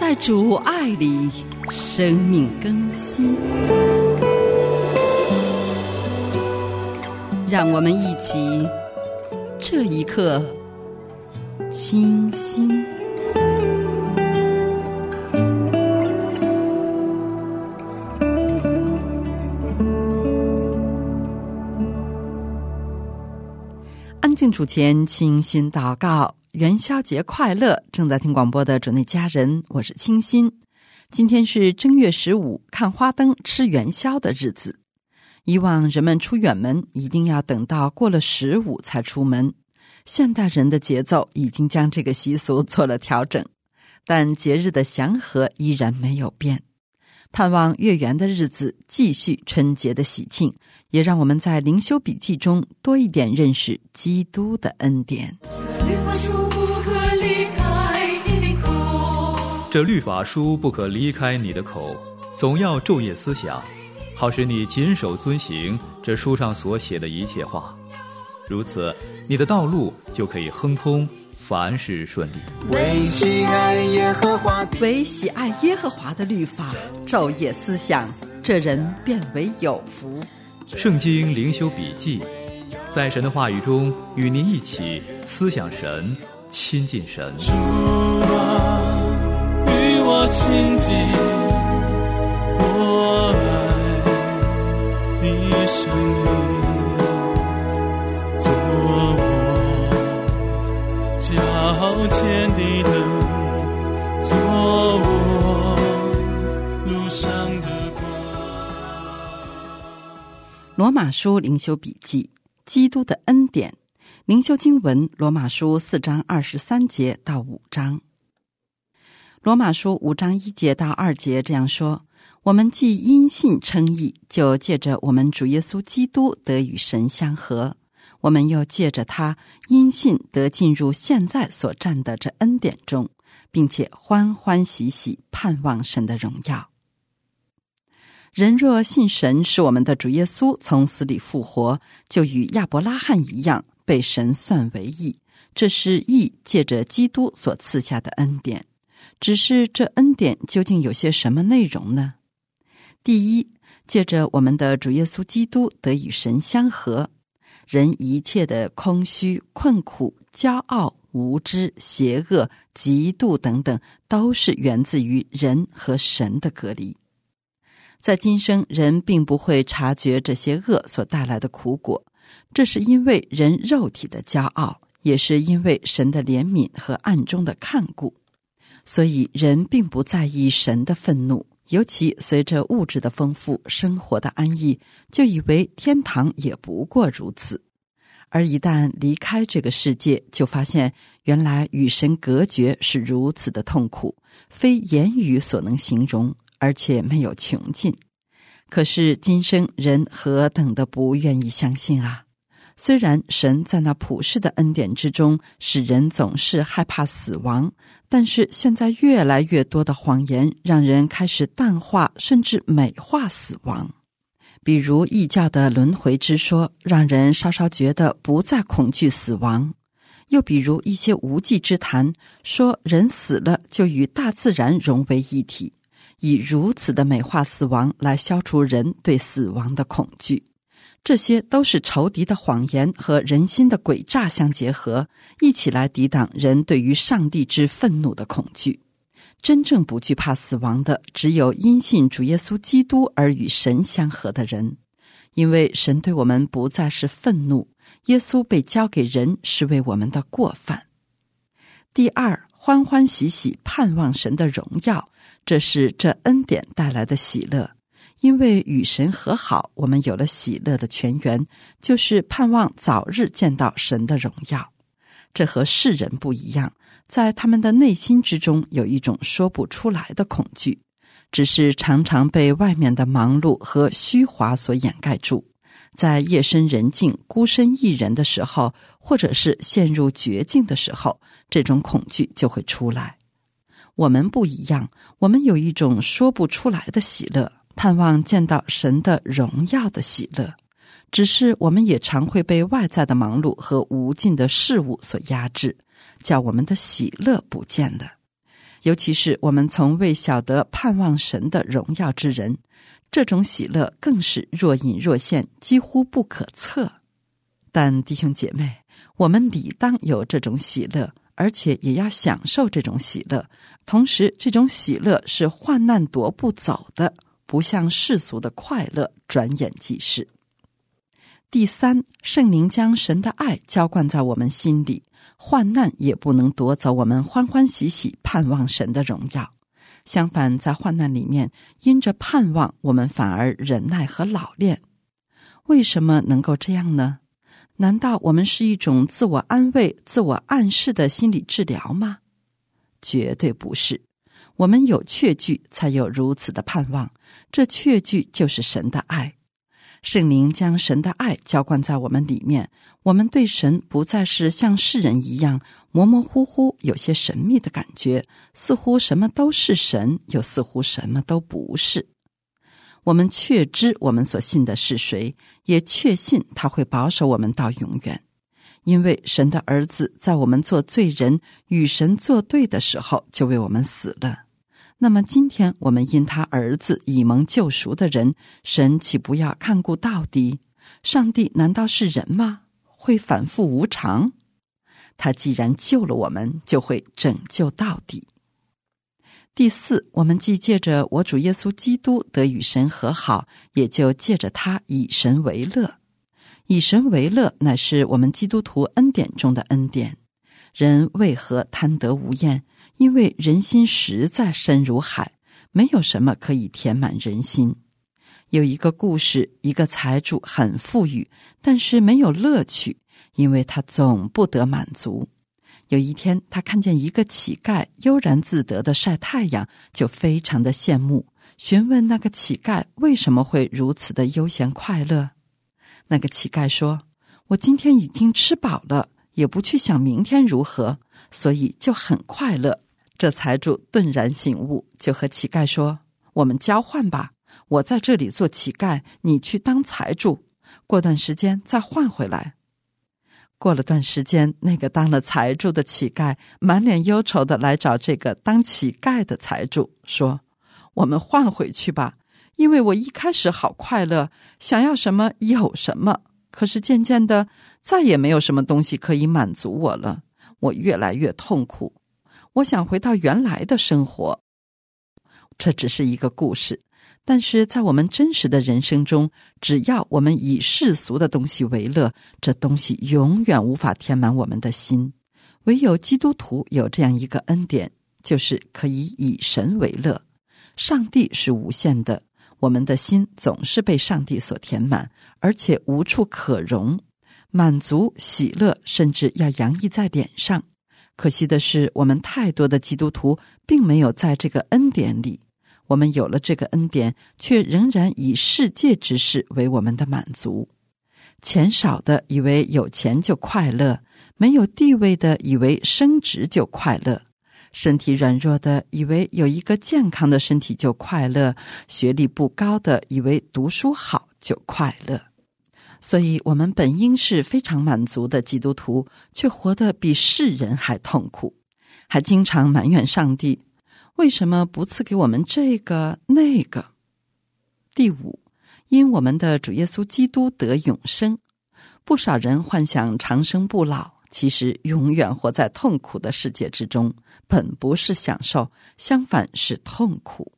在主爱里生命更新。让我们一起这一刻清新。安静主前，清新祷告，元宵节快乐！正在听广播的主内家人，我是清新。今天是正月十五，看花灯、吃元宵的日子。以往人们出远门一定要等到过了十五才出门，现代人的节奏已经将这个习俗做了调整，但节日的祥和依然没有变。盼望月圆的日子继续春节的喜庆，也让我们在灵修笔记中多一点认识基督的恩典。律法书不可离开你的口，这律法书不可离开你的口，总要昼夜思想，好使你谨守遵行这书上所写的一切话。如此，你的道路就可以亨通，凡事顺利。为喜爱耶和华的唯喜爱耶和华的律法，昼夜思想，这人变为有福。圣经灵修笔记，在神的话语中与您一起思想神，亲近神。主啊，与我亲近，我爱你声音，前的灯，做我路上的光。罗马书灵修笔记：基督的恩典。灵修经文：罗马书四章二十三节到五章。罗马书五章一节到二节这样说：我们既因信称义，就借着我们主耶稣基督得与神相合；我们又借着他因信得进入现在所占的这恩典中，并且欢欢喜喜盼望神的荣耀。人若信神是我们的主耶稣从死里复活，就与亚伯拉罕一样被神算为义。这是义借着基督所赐下的恩典。只是这恩典究竟有些什么内容呢？第一，借着我们的主耶稣基督得与神相合，人一切的空虚、困苦、骄傲、无知、邪恶、嫉妒等等，都是源自于人和神的隔离。在今生，人并不会察觉这些恶所带来的苦果，这是因为人肉体的骄傲，也是因为神的怜悯和暗中的看顾。所以，人并不在意神的愤怒，尤其随着物质的丰富、生活的安逸，就以为天堂也不过如此。而一旦离开这个世界，就发现原来与神隔绝是如此的痛苦，非言语所能形容。而且没有穷尽，可是今生人何等的不愿意相信啊！虽然神在那普世的恩典之中，使人总是害怕死亡，但是现在越来越多的谎言，让人开始淡化甚至美化死亡。比如异教的轮回之说，让人稍稍觉得不再恐惧死亡；又比如一些无稽之谈，说人死了就与大自然融为一体。以如此的美化死亡来消除人对死亡的恐惧，这些都是仇敌的谎言和人心的诡诈相结合，一起来抵挡人对于上帝之愤怒的恐惧。真正不惧怕死亡的，只有因信主耶稣基督而与神相合的人，因为神对我们不再是愤怒，耶稣被交给人是为我们的过犯。第二，欢欢喜喜盼望神的荣耀。这是这恩典带来的喜乐，因为与神和好，我们有了喜乐的泉源，就是盼望早日见到神的荣耀。这和世人不一样，在他们的内心之中有一种说不出来的恐惧，只是常常被外面的忙碌和虚华所掩盖住。在夜深人静、孤身一人的时候，或者是陷入绝境的时候，这种恐惧就会出来。我们不一样，我们有一种说不出来的喜乐，盼望见到神的荣耀的喜乐。只是我们也常会被外在的忙碌和无尽的事物所压制，叫我们的喜乐不见了。尤其是我们从未晓得盼望神的荣耀之人。这种喜乐更是若隐若现，几乎不可测。但弟兄姐妹，我们理当有这种喜乐，而且也要享受这种喜乐。同时，这种喜乐是患难夺不走的，不像世俗的快乐转眼即逝。第三，圣灵将神的爱浇灌在我们心里，患难也不能夺走我们欢欢喜喜盼望神的荣耀。相反，在患难里面，因着盼望，我们反而忍耐和老练。为什么能够这样呢？难道我们是一种自我安慰、自我暗示的心理治疗吗？绝对不是。我们有确据，才有如此的盼望。这确据就是神的爱。圣灵将神的爱浇灌在我们里面，我们对神不再是像世人一样模模糊糊、有些神秘的感觉，似乎什么都是神，又似乎什么都不是。我们确知我们所信的是谁，也确信他会保守我们到永远，因为神的儿子在我们做罪人、与神作对的时候，就为我们死了。那么今天我们因他儿子以蒙救赎的人，神岂不要看顾到底？上帝难道是人吗？会反复无常？他既然救了我们，就会拯救到底。第四，我们既借着我主耶稣基督得与神和好，也就借着他以神为乐。以神为乐，乃是我们基督徒恩典中的恩典。人为何贪得无厌？因为人心实在深如海，没有什么可以填满人心。有一个故事，一个财主很富裕，但是没有乐趣，因为他总不得满足。有一天，他看见一个乞丐悠然自得的晒太阳，就非常的羡慕，询问那个乞丐为什么会如此的悠闲快乐。那个乞丐说：“我今天已经吃饱了，也不去想明天如何，所以就很快乐。”这财主顿然醒悟，就和乞丐说：“我们交换吧，我在这里做乞丐，你去当财主，过段时间再换回来。”过了段时间，那个当了财主的乞丐满脸忧愁的来找这个当乞丐的财主，说：“我们换回去吧，因为我一开始好快乐，想要什么有什么，可是渐渐的再也没有什么东西可以满足我了，我越来越痛苦。”我想回到原来的生活。这只是一个故事，但是在我们真实的人生中，只要我们以世俗的东西为乐，这东西永远无法填满我们的心。唯有基督徒有这样一个恩典，就是可以以神为乐。上帝是无限的，我们的心总是被上帝所填满，而且无处可容，满足、喜乐，甚至要洋溢在脸上。可惜的是，我们太多的基督徒并没有在这个恩典里。我们有了这个恩典，却仍然以世界之事为我们的满足。钱少的以为有钱就快乐，没有地位的以为升职就快乐，身体软弱的以为有一个健康的身体就快乐，学历不高的以为读书好就快乐。所以，我们本应是非常满足的基督徒，却活得比世人还痛苦，还经常埋怨上帝为什么不赐给我们这个那个。第五，因我们的主耶稣基督得永生，不少人幻想长生不老，其实永远活在痛苦的世界之中，本不是享受，相反是痛苦。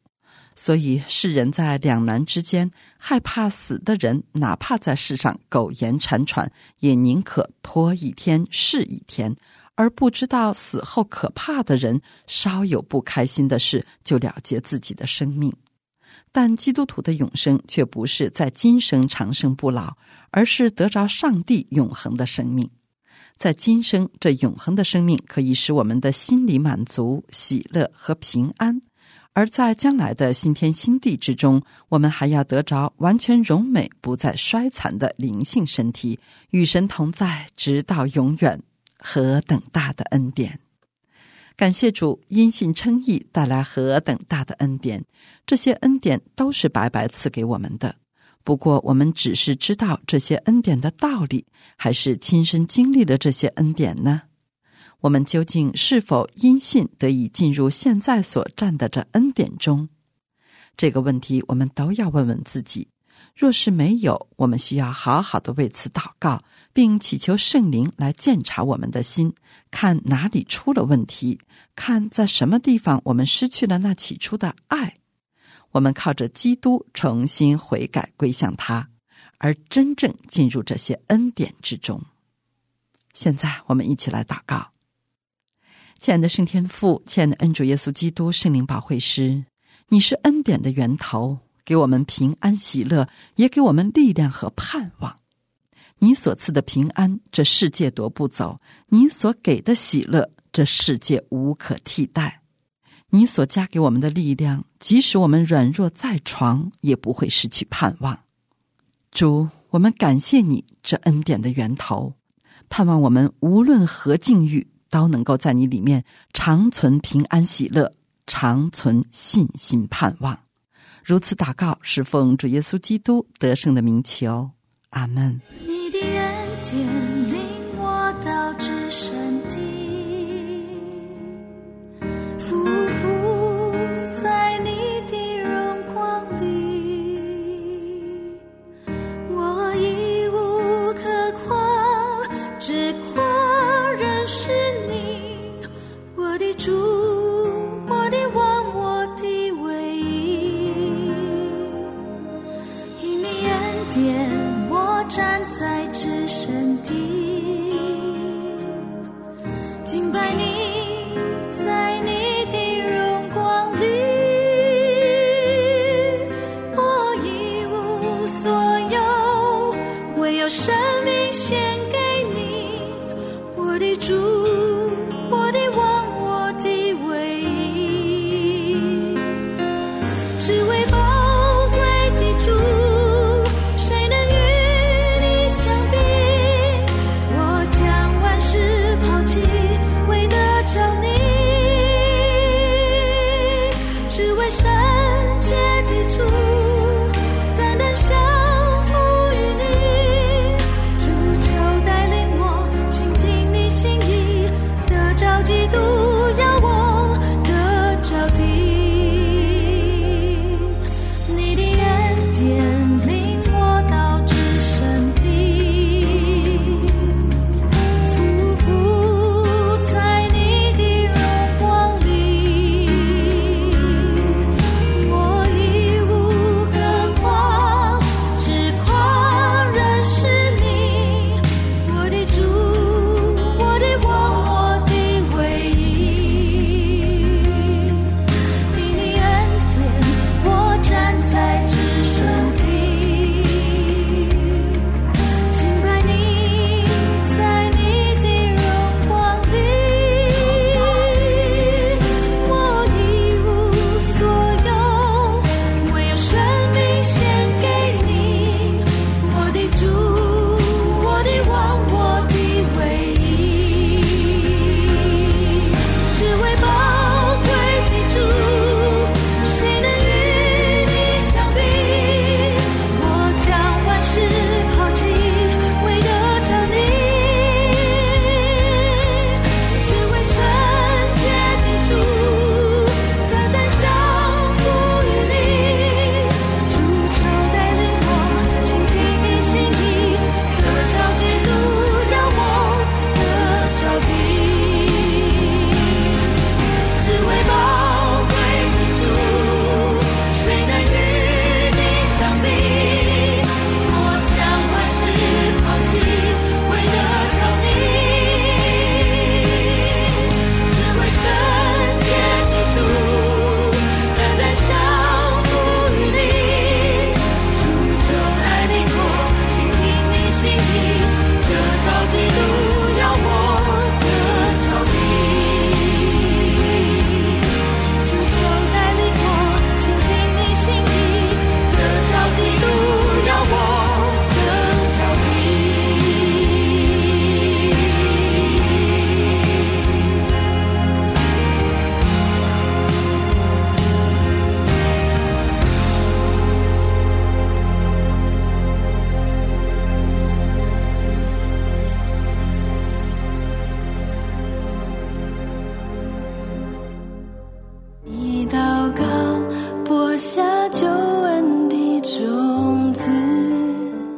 所以，世人在两难之间，害怕死的人，哪怕在世上苟延残喘，也宁可拖一天是一天；而不知道死后可怕的人，稍有不开心的事，就了结自己的生命。但基督徒的永生却不是在今生长生不老，而是得着上帝永恒的生命。在今生，这永恒的生命可以使我们的心理满足、喜乐和平安。而在将来的新天新地之中，我们还要得着完全荣美、不再衰残的灵性身体，与神同在，直到永远。何等大的恩典！感谢主因信称义带来何等大的恩典！这些恩典都是白白赐给我们的。不过，我们只是知道这些恩典的道理，还是亲身经历了这些恩典呢？我们究竟是否因信得以进入现在所占的这恩典中？这个问题，我们都要问问自己。若是没有，我们需要好好的为此祷告，并祈求圣灵来检查我们的心，看哪里出了问题，看在什么地方我们失去了那起初的爱。我们靠着基督重新悔改归向他，而真正进入这些恩典之中。现在，我们一起来祷告。亲爱的圣天父，亲爱的恩主耶稣基督圣灵保惠师，你是恩典的源头，给我们平安喜乐，也给我们力量和盼望。你所赐的平安，这世界夺不走；你所给的喜乐，这世界无可替代。你所加给我们的力量，即使我们软弱在床，也不会失去盼望。主，我们感谢你这恩典的源头，盼望我们无论何境遇。都能够在你里面长存平安喜乐，长存信心盼望。如此祷告，是奉主耶稣基督得胜的名求。阿门。你的恩典领我到至圣地，匍匐在你的荣光里，我已无可夸，只夸认识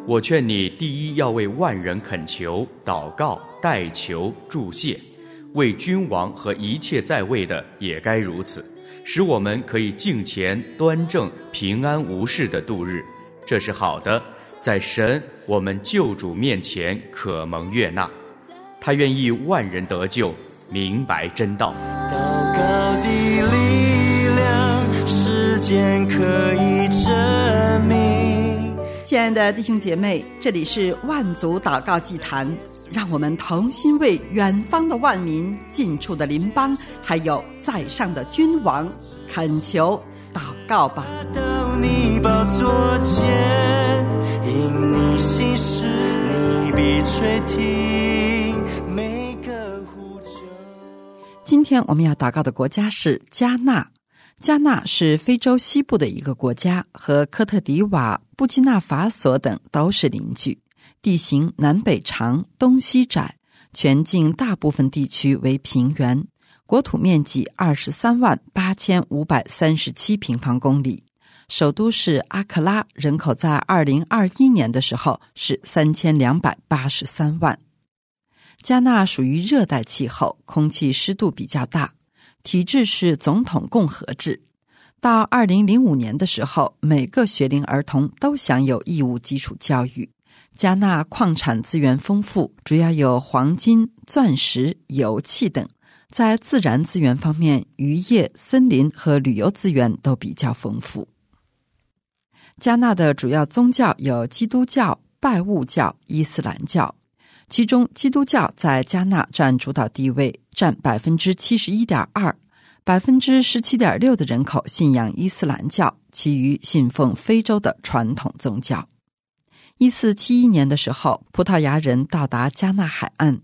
我劝你第一要为万人恳求、祷告、代求、祝谢，为君王和一切在位的也该如此，使我们可以敬虔、端正、平安无事的度日，这是好的，在神我们救主面前可蒙悦纳。他愿意万人得救，明白真道。祷告的力量，时间可以。亲爱的弟兄姐妹，这里是万族祷告祭坛，让我们同心为远方的万民、近处的邻邦，还有在上的君王恳求祷告吧。到你宝座前，因你心事，你必垂听每个呼求。今天我们要祷告的国家是加纳。加纳是非洲西部的一个国家，和科特迪瓦、布基纳法索等都是邻居。地形南北长，东西窄，全境大部分地区为平原，国土面积二十三万八千五百三十七平方公里。首都是阿克拉，人口在二零二一年的时候是三千两百八十三万。加纳属于热带气候，空气湿度比较大。体制是总统共和制。到二零零五年的时候，每个学龄儿童都享有义务基础教育。加纳矿产资源丰富，主要有黄金、钻石、油气等。在自然资源方面，渔业、森林和旅游资源都比较丰富。加纳的主要宗教有基督教、拜物教、伊斯兰教。其中，基督教在加纳占主导地位，占百分之七十一点二，百分之十七点六的人口信仰伊斯兰教，其余信奉非洲的传统宗教。一四七一年的时候，葡萄牙人到达加纳海岸，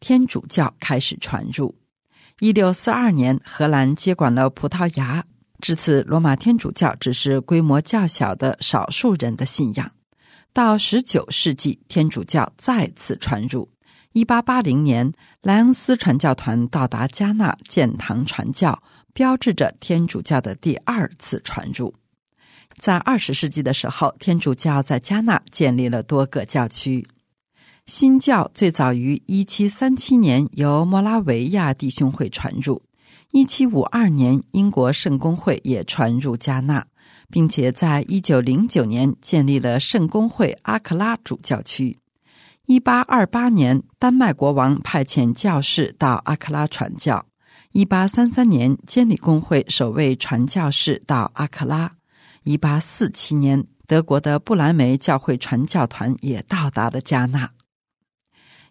天主教开始传入。一六四二年，荷兰接管了葡萄牙，至此，罗马天主教只是规模较小的少数人的信仰。到十九世纪，天主教再次传入。一八八零年，莱昂斯传教团到达加纳建堂传教，标志着天主教的第二次传入。在二十世纪的时候，天主教在加纳建立了多个教区。新教最早于一七三七年由摩拉维亚弟兄会传入，一七五二年英国圣公会也传入加纳。并且在一九零九年建立了圣公会阿克拉主教区。一八二八年，丹麦国王派遣教士到阿克拉传教。一八三三年，监理公会首位传教士到阿克拉。一八四七年，德国的布莱梅教会传教团也到达了加纳。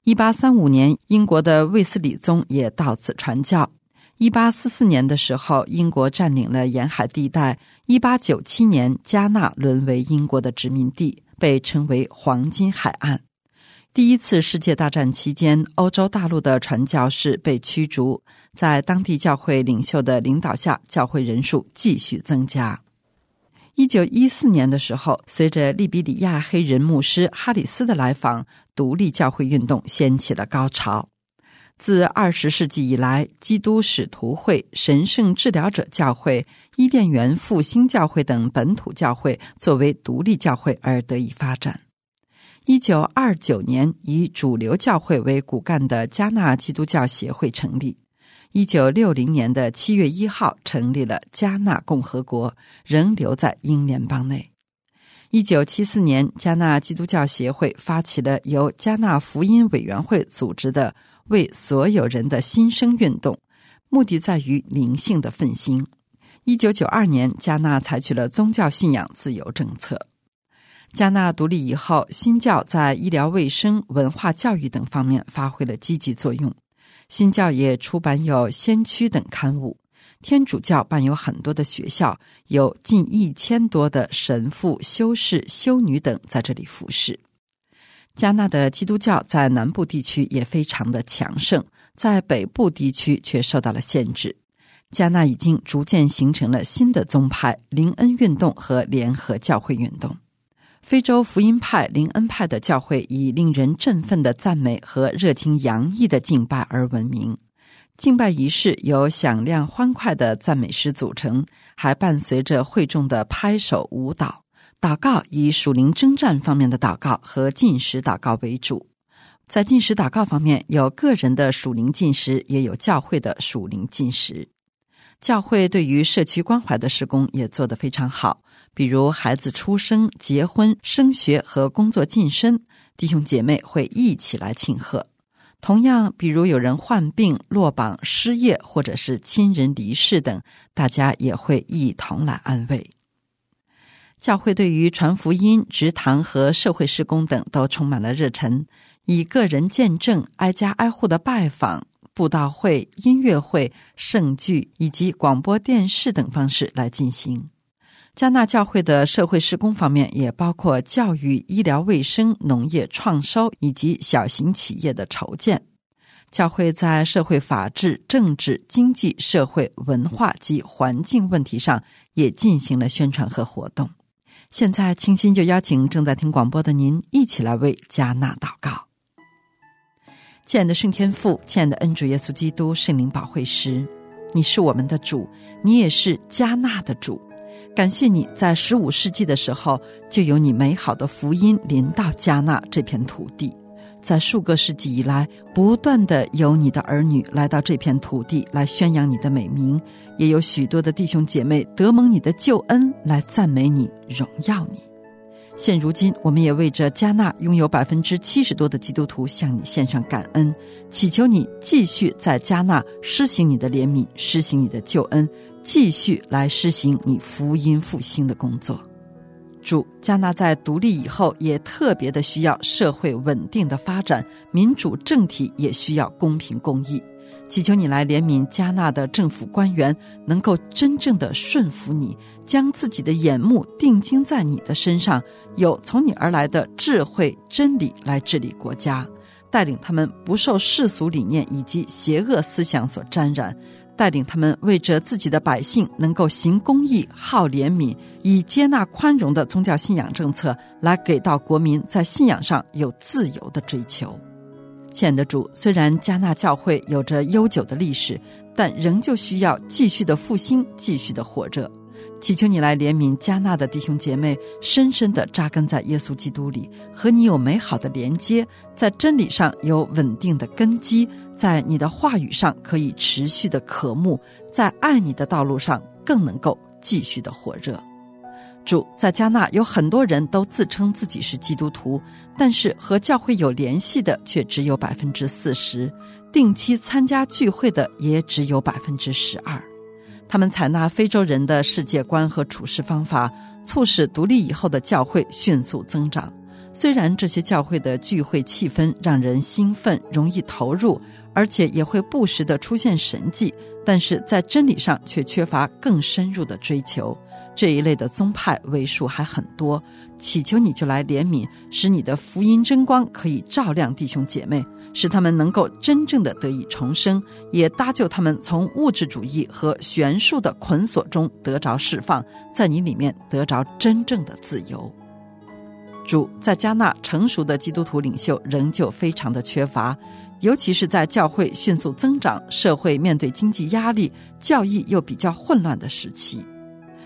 一八三五年，英国的卫斯理宗也到此传教。一八四四年的时候，英国占领了沿海地带。一八九七年，加纳沦为英国的殖民地，被称为“黄金海岸”。第一次世界大战期间，欧洲大陆的传教士被驱逐，在当地教会领袖的领导下，教会人数继续增加。一九一四年的时候，随着利比里亚黑人牧师哈里斯的来访，独立教会运动掀起了高潮。自二十世纪以来，基督使徒会、神圣治疗者教会、伊甸园复兴教会等本土教会作为独立教会而得以发展。一九二九年，以主流教会为骨干的加纳基督教协会成立。一九六零年的七月一号，成立了加纳共和国，仍留在英联邦内。一九七四年，加纳基督教协会发起了由加纳福音委员会组织的。为所有人的新生运动，目的在于灵性的奋兴。一九九二年，加纳采取了宗教信仰自由政策。加纳独立以后，新教在医疗卫生、文化教育等方面发挥了积极作用。新教也出版有《先驱》等刊物。天主教办有很多的学校，有近一千多的神父、修士、修女等在这里服侍。加纳的基督教在南部地区也非常的强盛，在北部地区却受到了限制。加纳已经逐渐形成了新的宗派——林恩运动和联合教会运动。非洲福音派林恩派的教会以令人振奋的赞美和热情洋溢的敬拜而闻名。敬拜仪式由响亮欢快的赞美诗组成，还伴随着会众的拍手舞蹈。祷告以属灵征战方面的祷告和进食祷告为主。在进食祷告方面，有个人的属灵进食，也有教会的属灵进食。教会对于社区关怀的施工也做得非常好，比如孩子出生、结婚、升学和工作晋升，弟兄姐妹会一起来庆贺。同样，比如有人患病、落榜、失业，或者是亲人离世等，大家也会一同来安慰。教会对于传福音、职堂和社会施工等都充满了热忱。以个人见证、挨家挨户的拜访、布道会、音乐会、圣剧以及广播电视等方式来进行。加纳教会的社会施工方面也包括教育、医疗卫生、农业创收以及小型企业的筹建。教会在社会法治、政治、经济、社会、文化及环境问题上也进行了宣传和活动。现在，清新就邀请正在听广播的您一起来为加纳祷告。亲爱的圣天父，亲爱的恩主耶稣基督圣灵保惠师，你是我们的主，你也是加纳的主。感谢你在十五世纪的时候就有你美好的福音临到加纳这片土地，在数个世纪以来，不断的有你的儿女来到这片土地来宣扬你的美名，也有许多的弟兄姐妹得蒙你的救恩来赞美你、荣耀你。现如今，我们也为着加纳拥有百分之七十多的基督徒向你献上感恩，祈求你继续在加纳施行你的怜悯，施行你的救恩，继续来施行你福音复兴的工作。主，加纳在独立以后，也特别的需要社会稳定的发展，民主政体也需要公平公义。祈求你来怜悯加纳的政府官员，能够真正的顺服你，将自己的眼目定睛在你的身上，有从你而来的智慧真理来治理国家，带领他们不受世俗理念以及邪恶思想所沾染，带领他们为着自己的百姓能够行公义、好怜悯，以接纳宽容的宗教信仰政策来给到国民在信仰上有自由的追求。亲爱的主，虽然加纳教会有着悠久的历史，但仍旧需要继续的复兴，继续的活着。祈求你来怜悯加纳的弟兄姐妹，深深的扎根在耶稣基督里，和你有美好的连接，在真理上有稳定的根基，在你的话语上可以持续的渴慕，在爱你的道路上更能够继续的火热。主在加纳有很多人都自称自己是基督徒，但是和教会有联系的却只有百分之四十，定期参加聚会的也只有百分之十二。他们采纳非洲人的世界观和处事方法，促使独立以后的教会迅速增长。虽然这些教会的聚会气氛让人兴奋、容易投入，而且也会不时的出现神迹，但是在真理上却缺乏更深入的追求。这一类的宗派为数还很多，祈求你就来怜悯，使你的福音真光可以照亮弟兄姐妹，使他们能够真正的得以重生，也搭救他们从物质主义和悬殊的捆锁中得着释放，在你里面得着真正的自由。主在加纳成熟的基督徒领袖仍旧非常的缺乏，尤其是在教会迅速增长、社会面对经济压力、教义又比较混乱的时期。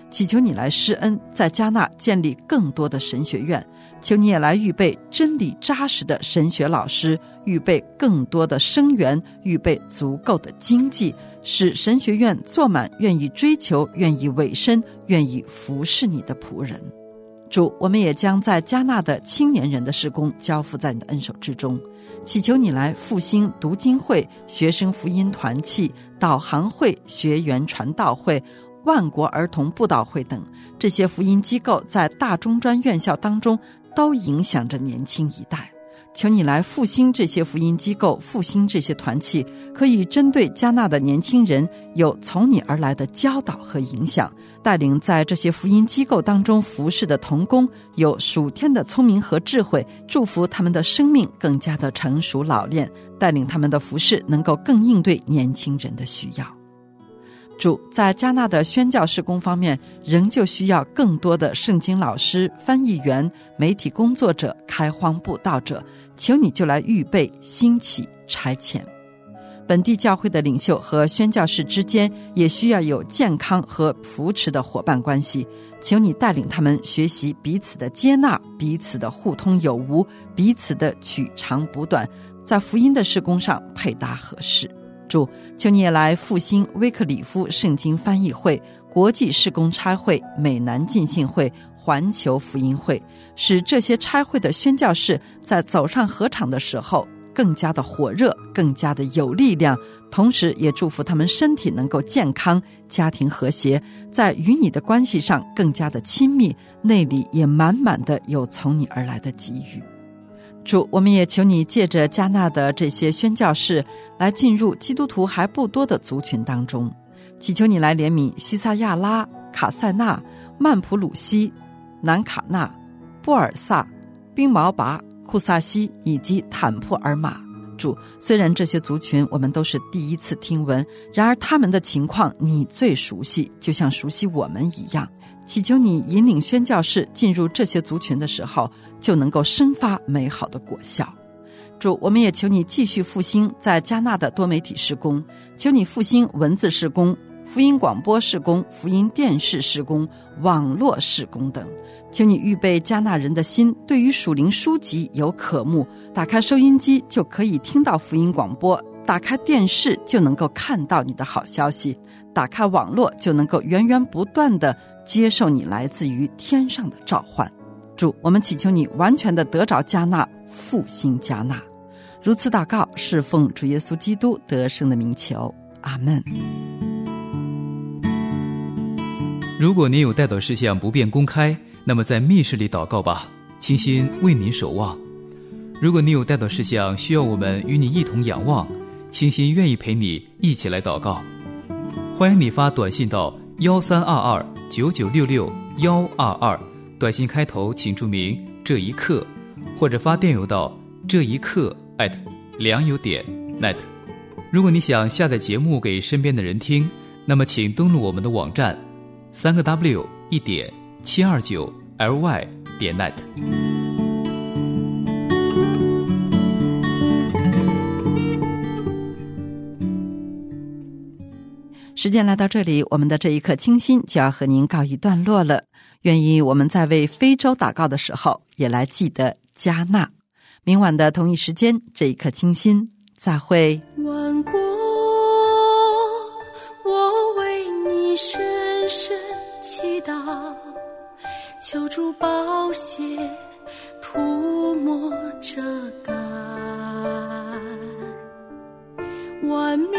祈求你来施恩，在加纳建立更多的神学院。求你也来预备真理扎实的神学老师，预备更多的生源，预备足够的经济，使神学院坐满愿意追求、愿意委身、愿意服侍你的仆人。主，我们也将在加纳的青年人的施工交付在你的恩手之中。祈求你来复兴读经会、学生福音团契、导航会、学员传道会。万国儿童布道会等这些福音机构，在大中专院校当中都影响着年轻一代。求你来复兴这些福音机构，复兴这些团契，可以针对加纳的年轻人有从你而来的教导和影响，带领在这些福音机构当中服侍的童工有属天的聪明和智慧，祝福他们的生命更加的成熟老练，带领他们的服饰能够更应对年轻人的需要。主在加纳的宣教施工方面，仍旧需要更多的圣经老师、翻译员、媒体工作者、开荒布道者。求你就来预备、兴起、差遣。本地教会的领袖和宣教士之间也需要有健康和扶持的伙伴关系。求你带领他们学习彼此的接纳、彼此的互通有无、彼此的取长补短，在福音的施工上配搭合适。主，求你也来复兴威克里夫圣经翻译会、国际施工差会、美南浸信会、环球福音会，使这些差会的宣教士在走上合场的时候。更加的火热，更加的有力量，同时也祝福他们身体能够健康，家庭和谐，在与你的关系上更加的亲密，内里也满满的有从你而来的给予。主，我们也求你借着加纳的这些宣教士，来进入基督徒还不多的族群当中，祈求你来怜悯西萨亚拉、卡塞纳、曼普鲁西、南卡纳、布尔萨、冰毛拔。库萨西以及坦普尔马，主虽然这些族群我们都是第一次听闻，然而他们的情况你最熟悉，就像熟悉我们一样。祈求你引领宣教士进入这些族群的时候，就能够生发美好的果效。主，我们也求你继续复兴在加纳的多媒体施工，求你复兴文字施工、福音广播施工、福音电视施工、网络施工等。请你预备加纳人的心，对于属灵书籍有渴慕，打开收音机就可以听到福音广播，打开电视就能够看到你的好消息，打开网络就能够源源不断的接受你来自于天上的召唤。主，我们祈求你完全的得着加纳，复兴加纳。如此祷告，是奉主耶稣基督得胜的名求。阿门。如果您有带导事项不便公开。那么在密室里祷告吧，清心为您守望。如果你有带到事项需要我们与你一同仰望，清心愿意陪你一起来祷告。欢迎你发短信到幺三二二九九六六幺二二，短信开头请注明这一刻，或者发电邮到这一刻艾特良友点 net。如果你想下载节目给身边的人听，那么请登录我们的网站，三个 W 一点。七二九 ly 点 net。时间来到这里，我们的这一刻清新就要和您告一段落了。愿意我们在为非洲祷告的时候，也来记得加纳。明晚的同一时间，这一刻清新再会。万国，我为你深深祈祷。求助宝血涂抹遮盖，万民，